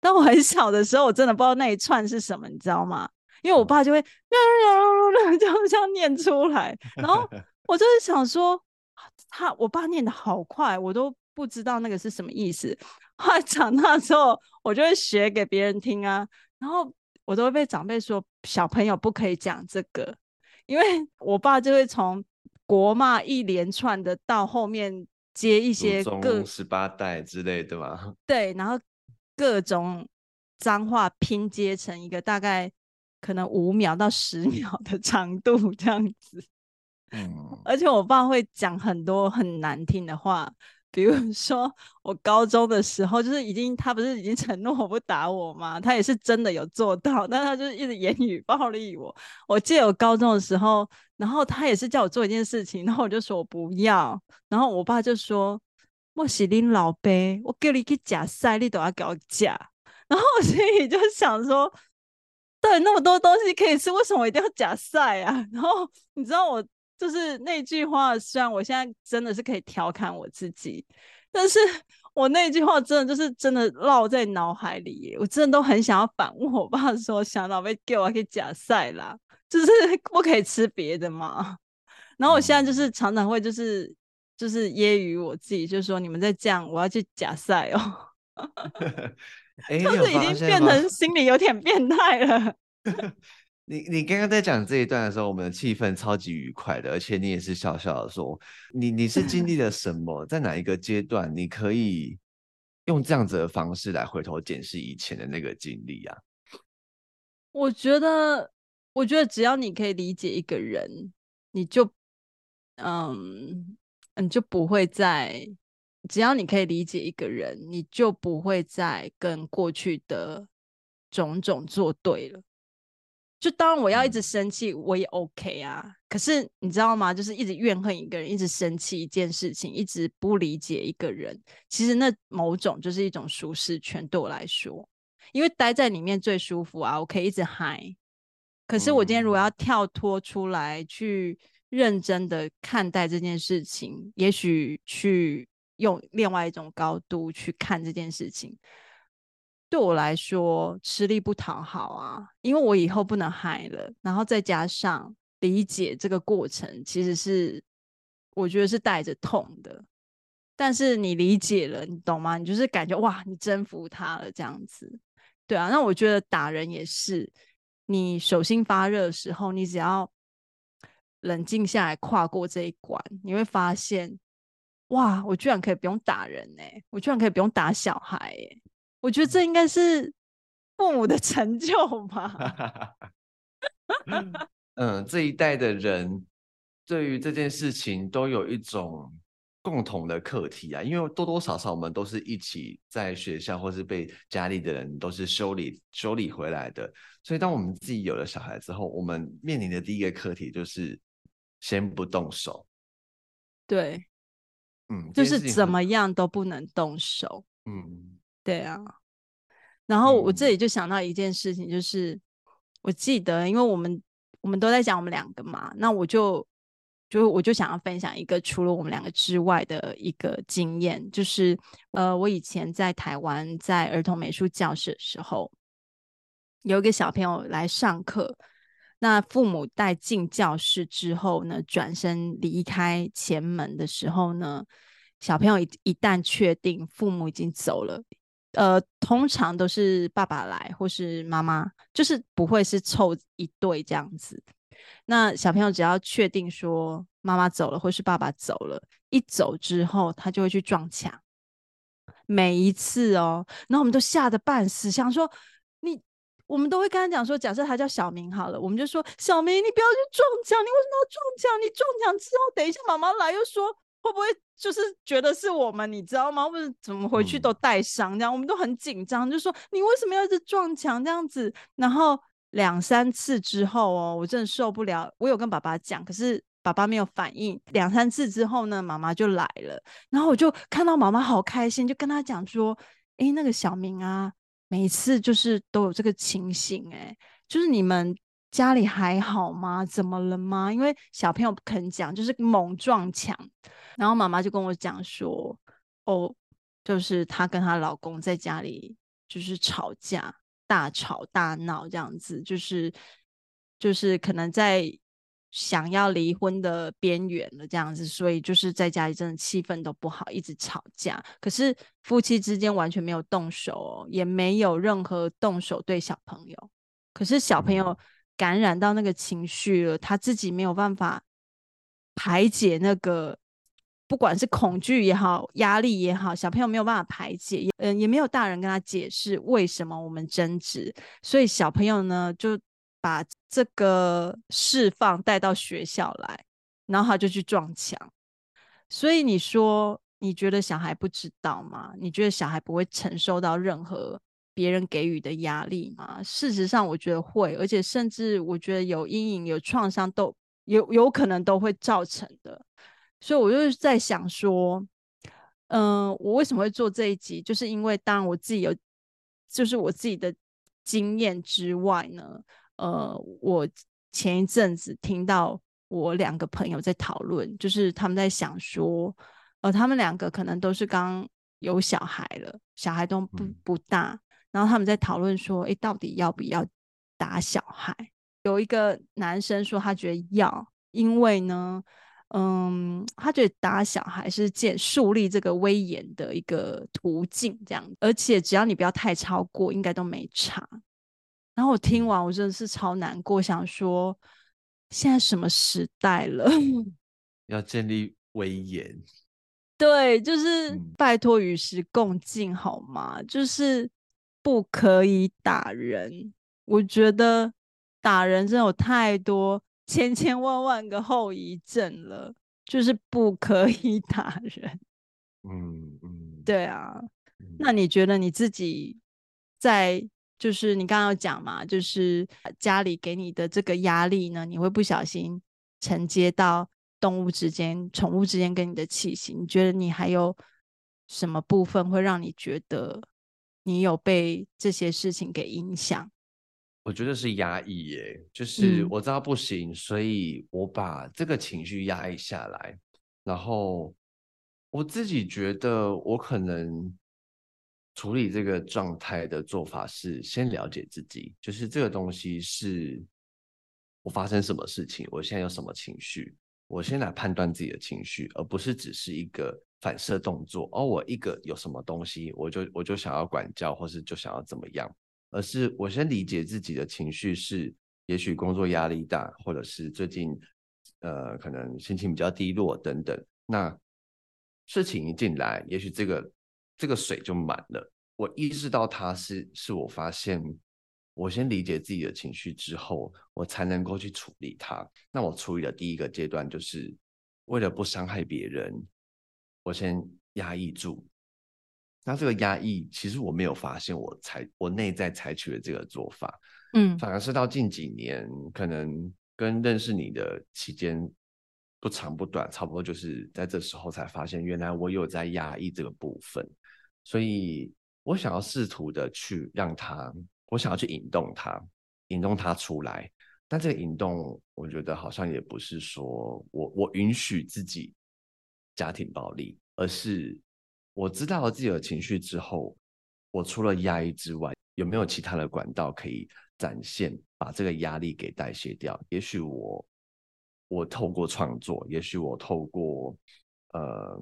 当我很小的时候，我真的不知道那一串是什么，你知道吗？因为我爸就会就 这样念出来，然后 我就是想说，他我爸念的好快，我都不知道那个是什么意思。后来长大之后，我就会学给别人听啊，然后我都会被长辈说，小朋友不可以讲这个，因为 我爸就会从国骂一连串的到后面接一些各十八代之类的嘛，对，然后。各种脏话拼接成一个大概可能五秒到十 秒的长度这样子，嗯，而且我爸会讲很多很难听的话，比如 说我高中的时候，就是已经他不是已经承诺不打我吗？他也是真的有做到，但他就是一直言语暴力我。我记得我高中的时候，然后他也是叫我做一件事情，然后我就说我不要，然后我爸就说。莫喜林老爸，我叫你去假赛，你都要给我假。然后我心里就想说，对，那么多东西可以吃，为什么我一定要假赛啊？然后你知道，我就是那句话，虽然我现在真的是可以调侃我自己，但是 我那句话真的就是真的烙在脑海里，我真的都很想要反问我爸说，想老被给我给假赛啦，就是 不可以吃别的嘛。然后我现在就是常常会就是。就是揶揄我自己，就是说你们在这样，我要去假赛哦。欸、就是已经变成心理有点变态了。你你刚刚在讲这一段的时候，我们的气氛超级愉快的，而且你也是笑笑的说，你你是经历了什么，在哪一个阶段，你可以用这样子的方式来回头检视以前的那个经历啊？我觉得，我觉得只要你可以理解一个人，你就嗯。你就不会再，只要你可以理解一个人，你就不会再跟过去的种种作对了。就当然我要一直生气，我也 OK 啊。可是你知道吗？就是一直怨恨一个人，一直生气一件事情，一直不理解一个人，其实那某种就是一种舒适圈对我来说，因为待在里面最舒服啊，我可以一直嗨。可是我今天如果要跳脱出来去。认真的看待这件事情，也许去用另外一种高度去看这件事情，对我来说吃力不讨好啊，因为我以后不能嗨了，然后再加上理解这个过程，其实是我觉得是带着痛的，但是你理解了，你懂吗？你就是感觉哇，你征服他了这样子，对啊，那我觉得打人也是，你手心发热的时候，你只要。冷静下来，跨过这一关，你会发现，哇，我居然可以不用打人呢、欸！我居然可以不用打小孩、欸！我觉得这应该是父母的 成就吧。嗯，这一代的人对于这件事情都有一种共同的课题啊，因为多多少少我们都是一起在学校或是被家里的人都是修理修理回来的，所以当我们自己有了小孩之后，我们面临的第一个课题就是先不动手。对，嗯，就是怎么样都不能动手。嗯，对啊。然后我这里就想到一件事情，就是、嗯、我记得，因为我们我们都在讲我们两个嘛，那我就。就我就想要分享一个除了我们两个之外的一个经验，就是呃，我以前在台湾在儿童美术教室的时候，有一个小朋友来上课，那父母带进教室之后呢，转身离开前门的时候呢，小朋友一一旦确定父母已经走了，呃，通常都是爸爸来或是妈妈，就是不会是凑一对这样子。那小朋友只要确定说妈妈走了，或是爸爸走了，一走之后，他就会去撞墙。每一次哦，然后我们都吓得半死，想说你，我们都会跟他讲说，假设他叫小明好了，我们就说小明，你不要去撞墙，你为什么要撞墙？你撞墙之后，等一下妈妈来又说会不会就是觉得是我们，你知道吗？或者怎么回去都带伤这样，我们都很紧张，就说你为什么要一直撞墙这样子？然后。两三次之后哦，我真的受不了。我有跟爸爸讲，可是爸爸没有反应。两三次之后呢，妈妈就来了，然后我就看到妈妈好开心，就跟他讲说：“诶，那个小明啊，每一次就是都有这个情形，诶，就是你们家里还好吗？怎么了吗？因为小朋友不肯讲，就是猛撞墙。然后妈妈就跟我讲说：哦，就是她跟她老公在家里就是吵架。”大吵大闹这样子，就是就是可能在想要离婚的边缘了这样子，所以就是在家里真的气氛都不好，一直吵架。可是夫妻之间完全没有动手哦，也没有任何动手对小朋友。可是小朋友感染到那个情绪了，他自己没有办法排解那个。不管是恐惧也好，压力也好，小朋友没有办法排解，也嗯，也没有大人跟他解释为什么我们争执，所以小朋友呢就把这个释放带到学校来，然后他就去撞墙。所以你说，你觉得小孩不知道吗？你觉得小孩不会承受到任何别人给予的压力吗？事实上，我觉得会，而且甚至我觉得有阴影、有创伤都有有可能都会造成的。所以，我就是在想说，嗯、呃，我为什么会做这一集？就是因为，当然我自己有，就是我自己的经验之外呢，呃，我前一阵子听到我两个朋友在讨论，就是他们在想说，呃，他们两个可能都是刚有小孩了，小孩都不不大，然后他们在讨论说，诶，到底要不要打小孩？有一个男生说他觉得要，因为呢。嗯，他觉得打小孩是建树立这个威严的一个途径，这样，而且只要你不要太超过，应该都没差。然后我听完，我真的是超难过，想说现在什么时代了，要建立威严，对，就是拜托与时共进好吗？就是不可以打人，我觉得打人真的有太多。千千万万个后遗症了，就是不可以 打人。嗯嗯，对啊。那你觉得你自己在，就是你刚刚有讲嘛，就是家里给你的这个压力呢，你会不小心承接到动物之间、宠物之间跟你的气息。你觉得你还有什么部分会让你觉得你有被这些事情给影响？我觉得是压抑耶，就是我知道不行，嗯，所以我把这个情绪压抑下来，然后我自己觉得我可能处理这个状态的做法是先了解自己，就是这个东西是我发生什么事情，我现在有什么情绪，我先来判断自己的情绪，而不是只是一个反射动作，哦，我一个有什么东西，我就我就想要管教，或是就想要怎么样。而是我先理解自己的情绪是，也许工作压力大，或者是最近呃可能心情比较低落等等。那事情一进来，也许这个这个水就满了。我意识到它是，是我发现我先理解自己的情绪之后，我才能够去处理它。那我处理的第一个阶段就是为了不伤害别人，我先压抑住。那这个压抑，其实我没有发现我采我内在采取的这个做法，嗯，反而是到近几年，可能跟认识你的期间不长不短，差不多就是在这时候才发现，原来我有在压抑这个部分，所以我想要试图的去让他，我想要去引动他，引动他出来，但这个引动，我觉得好像也不是说我我允许自己家庭暴力，而是。我知道了自己的情绪之后，我除了压抑之外，有没有其他的管道可以展现，把这个压力给代谢掉？也许我，我透过创作，也许我透过呃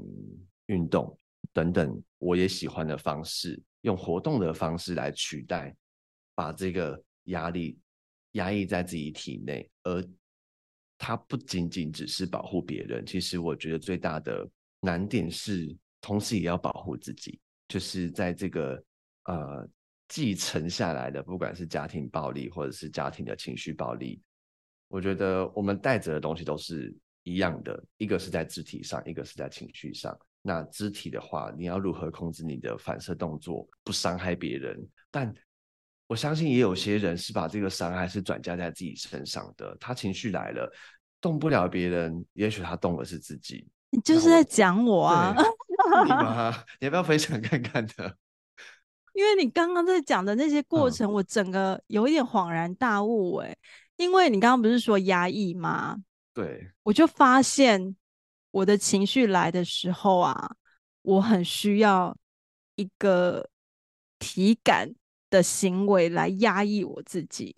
运动等等，我也喜欢的方式，用活动的方式来取代，把这个压力压抑在自己体内，而它不仅仅只是保护别人。其实我觉得最大的难点是。同时也要保护自己，就是在这个呃继承下来的，不管是家庭暴力或者是家庭的情绪暴力，我觉得我们带着的东西都是一样的，一个是在肢体上，一个是在情绪上。那肢体的话，你要如何控制你的反射动作，不伤害别人？但我相信也有些人是把这个伤害是转嫁在自己身上的，他情绪来了，动不了别人，也许他动的是自己。你就是在讲我啊。你吗？你要不要分享看看的？因为你刚刚在讲的那些过程，嗯、我整个有一点恍然大悟哎、欸。因为你刚刚不是说压抑吗？对，我就发现我的情绪来的时候啊，我很需要一个体感的行为来压抑我自己。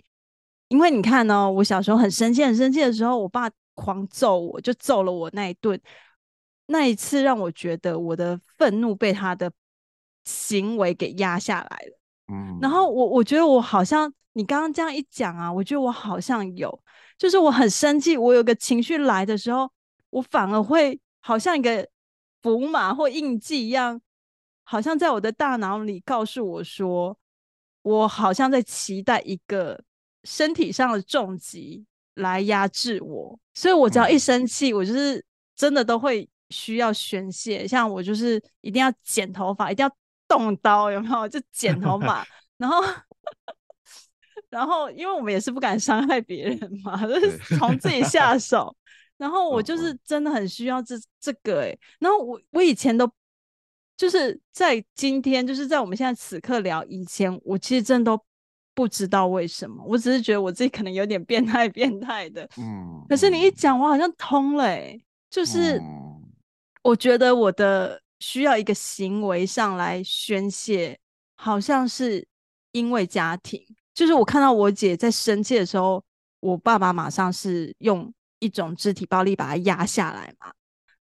因为你看呢、喔，我小时候很生气、很生气的时候，我爸狂揍我，就揍了我那一顿。那一次让我觉得我的愤怒被他的行为给压下来了。嗯，然后我我觉得我好像你刚刚这样一讲啊，我觉得我好像有，就是我很生气，我有个情绪来的时候，我反而会好像一个符码或印记一样，好像在我的大脑里告诉我说，我好像在期待一个身体上的重击来压制我，所以我只要一生气，我就是真的都会。需要宣泄，像我就是一定要剪头发，一定要动刀，有没有？就剪头 发，然后，然后，因为我们也是不敢伤害别人嘛，就是从自己下 手。然后我就是真的很需要这这个哎、欸。然后我我以前都就是在今天，就是在我们现在此刻聊以前，我其实真的都不知道为什么，我只是觉得我自己可能有点变态变态的。嗯。可是你一讲，我好像通了哎、欸，就是。我觉得我的需要一个行为上来宣泄，好像是因为家庭，就是我看到我姐在生气的时候，我爸爸马上是用一种肢体暴力把她压下来嘛，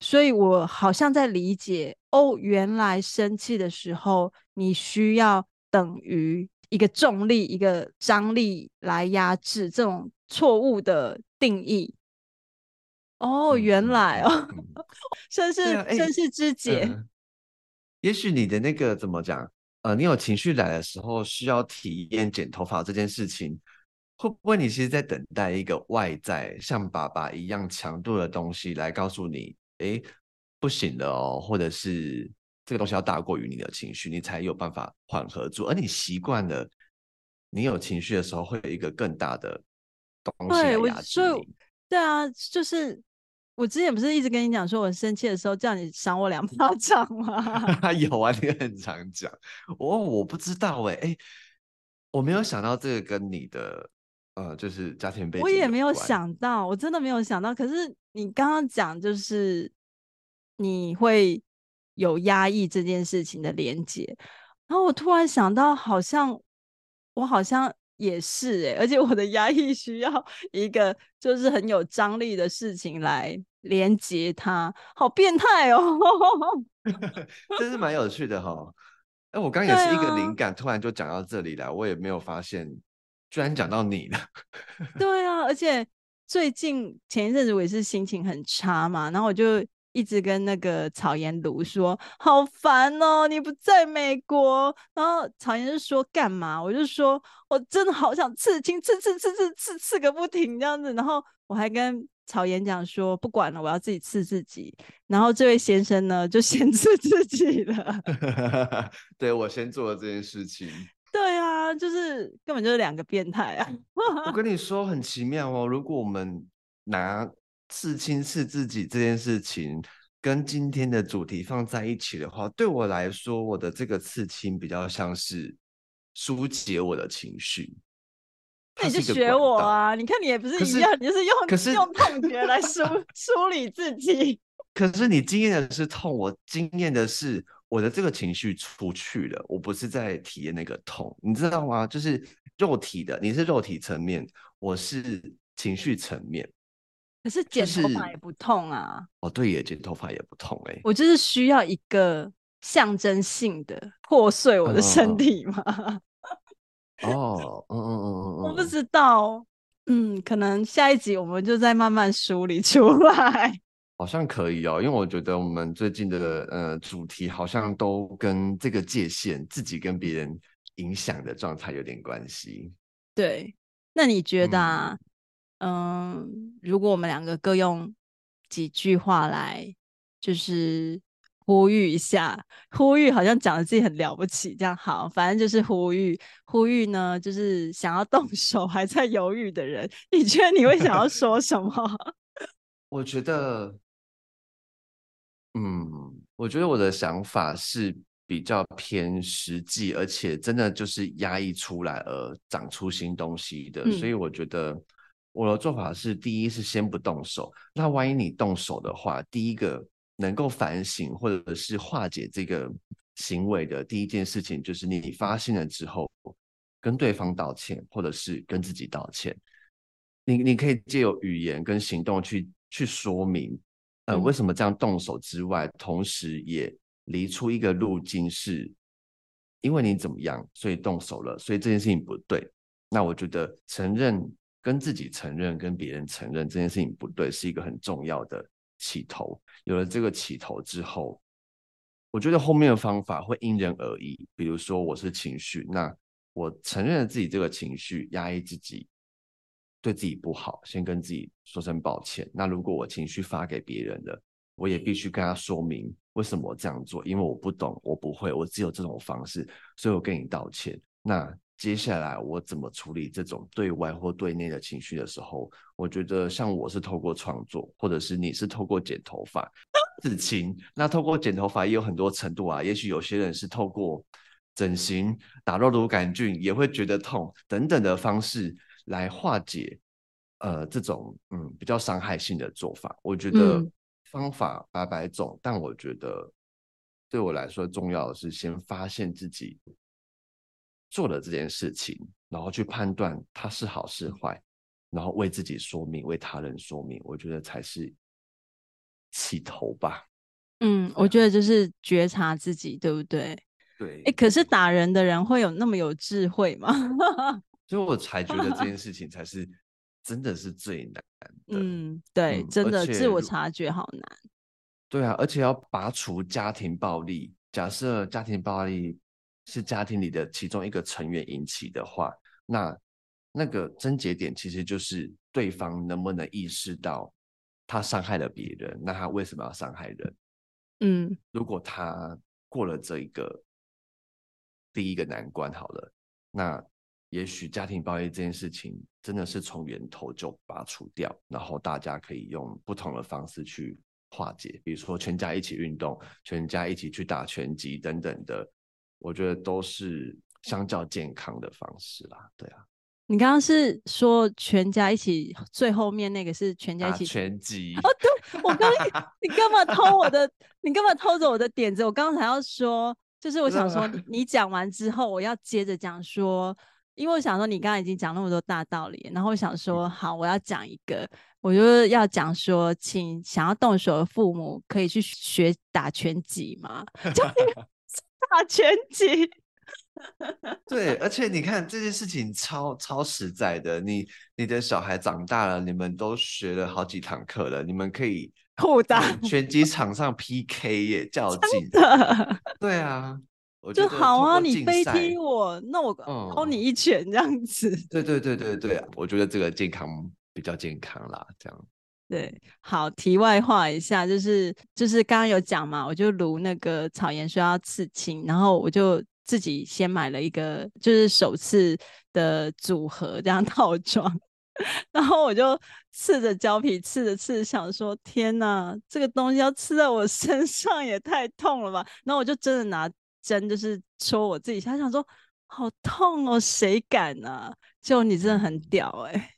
所以我好像在理解，哦，原来生气的时候你需要等于一个重力、一个张力来压制这种错误的定义。哦，原来哦，甚是甚是肢解。呃、也许你的那个怎么讲？呃，你有情绪来的时候，需要体验剪头发这件事情，会不会你其实在等待一个外在像爸爸一样强度的东西来告诉你，哎，不行的哦，或者是这个东西要大过于你的情绪，你才有办法缓和住。而你习惯了，你有情绪的时候，会有一个更大的东西来压制你。对啊，就是。我之前不是一直跟你讲，说我生气的时候叫你赏我两 巴掌吗？有啊，你很常讲。我我不知道哎、欸，哎、欸，我没有想到这个跟你的呃，就是家庭背景。我也没有想到，我真的没有想到。可是你刚刚讲，就是你会有压抑这件事情的连接，然后我突然想到，好像我好像。也是哎、欸，而且我的压抑需要一个就是很有张力的事情来连接它，好变态哦！真是蛮有趣的哈。哎，我刚也是一个灵感，突然就讲到这里来，我也没有发现，居然讲到你了。对啊，而且最近前一阵子我也是心情很差嘛，然后我就。一直跟那个草颜卢说好烦哦，你不在美国。然后草颜就说干嘛？我就说我真的好想刺青，刺刺刺刺刺刺个不停这样子。然后我还跟吵演讲说不管了，我要自己刺自己。然后这位先生呢，就 先刺自己了。对，我先做了这件事情。对啊，就是根本就是两个变态啊！我跟你 说很奇妙哦，如果我们拿刺青刺自己这件事情跟今天的主题放在一起的话，对我来说，我的这个刺青比较像是疏解我的情绪。那你就学我啊！你看你也不是一样，你就是用可是用痛觉来梳 梳理自己。可是你经验的是痛，我经验的是我的这个情绪出去了，我不是在体验那个痛，你知道吗？就是肉体的，你是肉体层面，我是情绪层面。可是剪头发也不痛啊！就是、哦，对耶，剪头发也不痛哎。我就是需要一个象征性的破碎我的身体嘛。哦，嗯嗯嗯嗯嗯，我不知道，嗯，可能下一集我们就再慢慢梳理出来。好像可以哦，因为我觉得我们最近的呃主题好像都跟这个界限，自己跟别人影响的状态有点关系。对，那你觉得啊，嗯，呃，如果我们两个各用几句话来，就是呼吁一下，呼吁好像讲的自己很了不起，这样好，反正就是呼吁，呼吁呢，就是想要动手还在犹豫的人，你觉得你会想要 说什么？我觉得。嗯，我觉得我的想法是比较偏实际，而且真的就是压抑出来而长出新东西的。嗯。所以我觉得我的做法是：第一是先不动手。那万一你动手的话，第一个能够反省或者是化解这个行为的第一件事情，就是你发现了之后，跟对方道歉，或者是跟自己道歉。你你可以借由语言跟行动去去说明。呃，为什么这样动手之外，同时也离出一个路径，是因为你怎么样，所以动手了，所以这件事情不对。那我觉得承认、跟自己承认、跟别人承认这件事情不对，是一个很重要的起头。有了这个起头之后，我觉得后面的方法会因人而异。比如说，我是情绪，那我承认了自己这个情绪，压抑自己。对自己不好，先跟自己说声抱歉。那如果我情绪发给别人了，我也必须跟他说明为什么我这样做，因为我不懂，我不会，我只有这种方式，所以我跟你道歉。那接下来我怎么处理这种对外或对内的情绪的时候，我觉得像我是透过创作，或者是你是透过剪头发、刺青。那透过剪头发也有很多程度啊，也许有些人是透过整形、打肉毒杆菌也会觉得痛等等的方式。来化解，呃，这种嗯比较伤害性的做法，我觉得方法百百种，嗯，但我觉得对我来说重要的是先发现自己做了这件事情，然后去判断它是好是坏，然后为自己说明，为他人说明，我觉得才是起头吧。嗯，我觉得就是觉察自己，对不对？对。哎，可是打人的人会有那么有智慧吗？所以我才觉得这件 事情才是真的是最难的。嗯，对，嗯、真的自我察觉好难。对啊，而且要拔除家庭暴力。假设家庭暴力是家庭里的其中一个成员引起的话，那那个症结点其实就是对方能不能意识到他伤害了别人，那他为什么要伤害人？嗯，如果他过了这一个第一个难关，好了，那。也许家庭暴力这件事情真的是从源头就拔除掉，然后大家可以用不同的方式去化解，比如说全家一起运动，全家一起去打拳击等等的，我觉得都是相较健康的方式啦。对啊，你刚刚是说全家一起，最后面那个是全家一起拳击？哦，对，我刚你干嘛偷我的？你干嘛偷走我的点子？我刚才要说，就是我想说，你讲完之后，我要接着讲说。因为我想说，你刚刚已经讲那么多大道理，然后我想说，好，我要讲一个，我就要讲说，请想要动手的父母可以去学打拳击吗？就 打拳击。对，而且你看这件事情超超实在的，你你的小孩长大了，你们都学了好几堂课了，你们可以互打拳击场上 PK 耶，较劲的。对啊。就好啊，你飞踢我，那我抛你一拳这样子。对对对对对，我觉得这个健康比较健康啦，这样。对，好，题外话一下，就是就是刚刚有讲嘛，我就如那个草原说要刺青，然后我就自己先买了一个就是首次的组合这样套装，然后我就刺着胶皮刺着刺着，想说天哪，这个东西要刺在我身上也太痛了吧，然后我就真的拿针就是戳我自己，他想说好痛哦，谁敢啊？就你真的很屌哎、欸。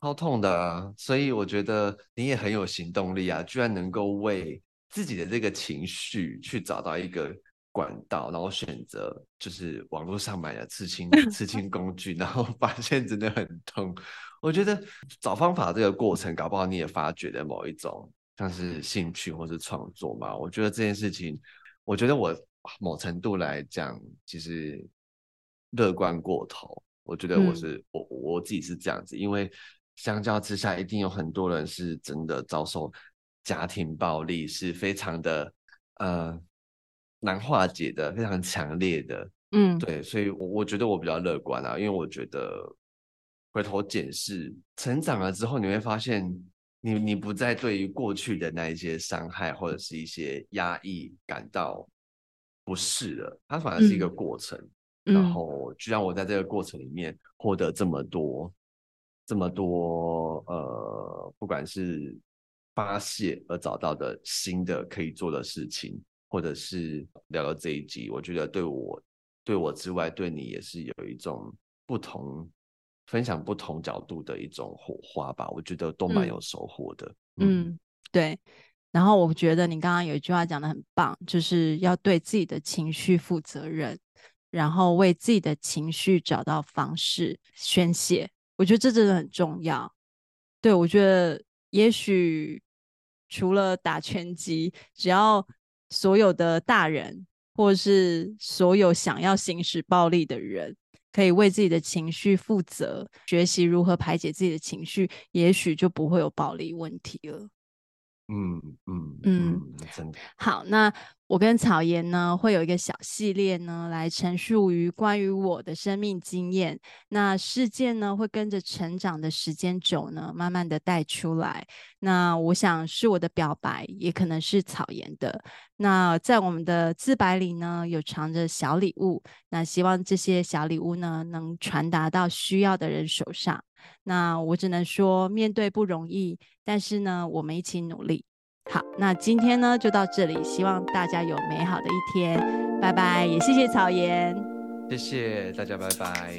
超痛的啊，所以我觉得你也很有行动力啊，居然能够为自己的这个情绪去找到一个管道，然后选择就是网络上买的刺青 刺青工具，然后发现真的很痛。我觉得找方法这个过程，搞不好你也发掘了某一种像是兴趣或是创作嘛。我觉得这件事情，我觉得我某程度来讲，其实乐观过头。我觉得我是、嗯、我我自己是这样子，因为。相较之下，一定有很多人是真的遭受家庭暴力，是非常的呃难化解的，非常强烈的。嗯，对，所以我我觉得我比较乐观啊，因为我觉得回头检视成长了之后，你会发现你你不再对于过去的那一些伤害或者是一些压抑感到不是了，它反而是一个过程。嗯，然后，就让我在这个过程里面获得这么多。这么多呃，不管是发泄而找到的新的可以做的事情，或者是聊到这一集，我觉得对我对我之外，对你也是有一种不同分享不同角度的一种火花吧。我觉得都蛮有收获的。嗯，嗯，对。然后我觉得你刚刚有一句话讲得很棒，就是要对自己的情绪负责任，然后为自己的情绪找到方式宣泄。我觉得这真的很重要。对，我觉得也许除了打拳击，只要所有的大人，或是所有想要行使暴力的人，可以为自己的情绪负责，学习如何排解自己的情绪，也许就不会有暴力问题了。嗯嗯嗯，真的好。那我跟草岩呢，会有一个小系列呢，来陈述于关于我的生命经验。那事件呢，会跟着成长的时间久呢，慢慢的带出来。那我想是我的表白，也可能是草岩的。那在我们的自白里呢，有藏着小礼物。那希望这些小礼物呢，能传达到需要的人手上。那我只能说面对不容易但是呢我们一起努力。好那今天呢就到这里希望大家有美好的一天。拜拜也谢谢曹妍。谢谢大家拜拜。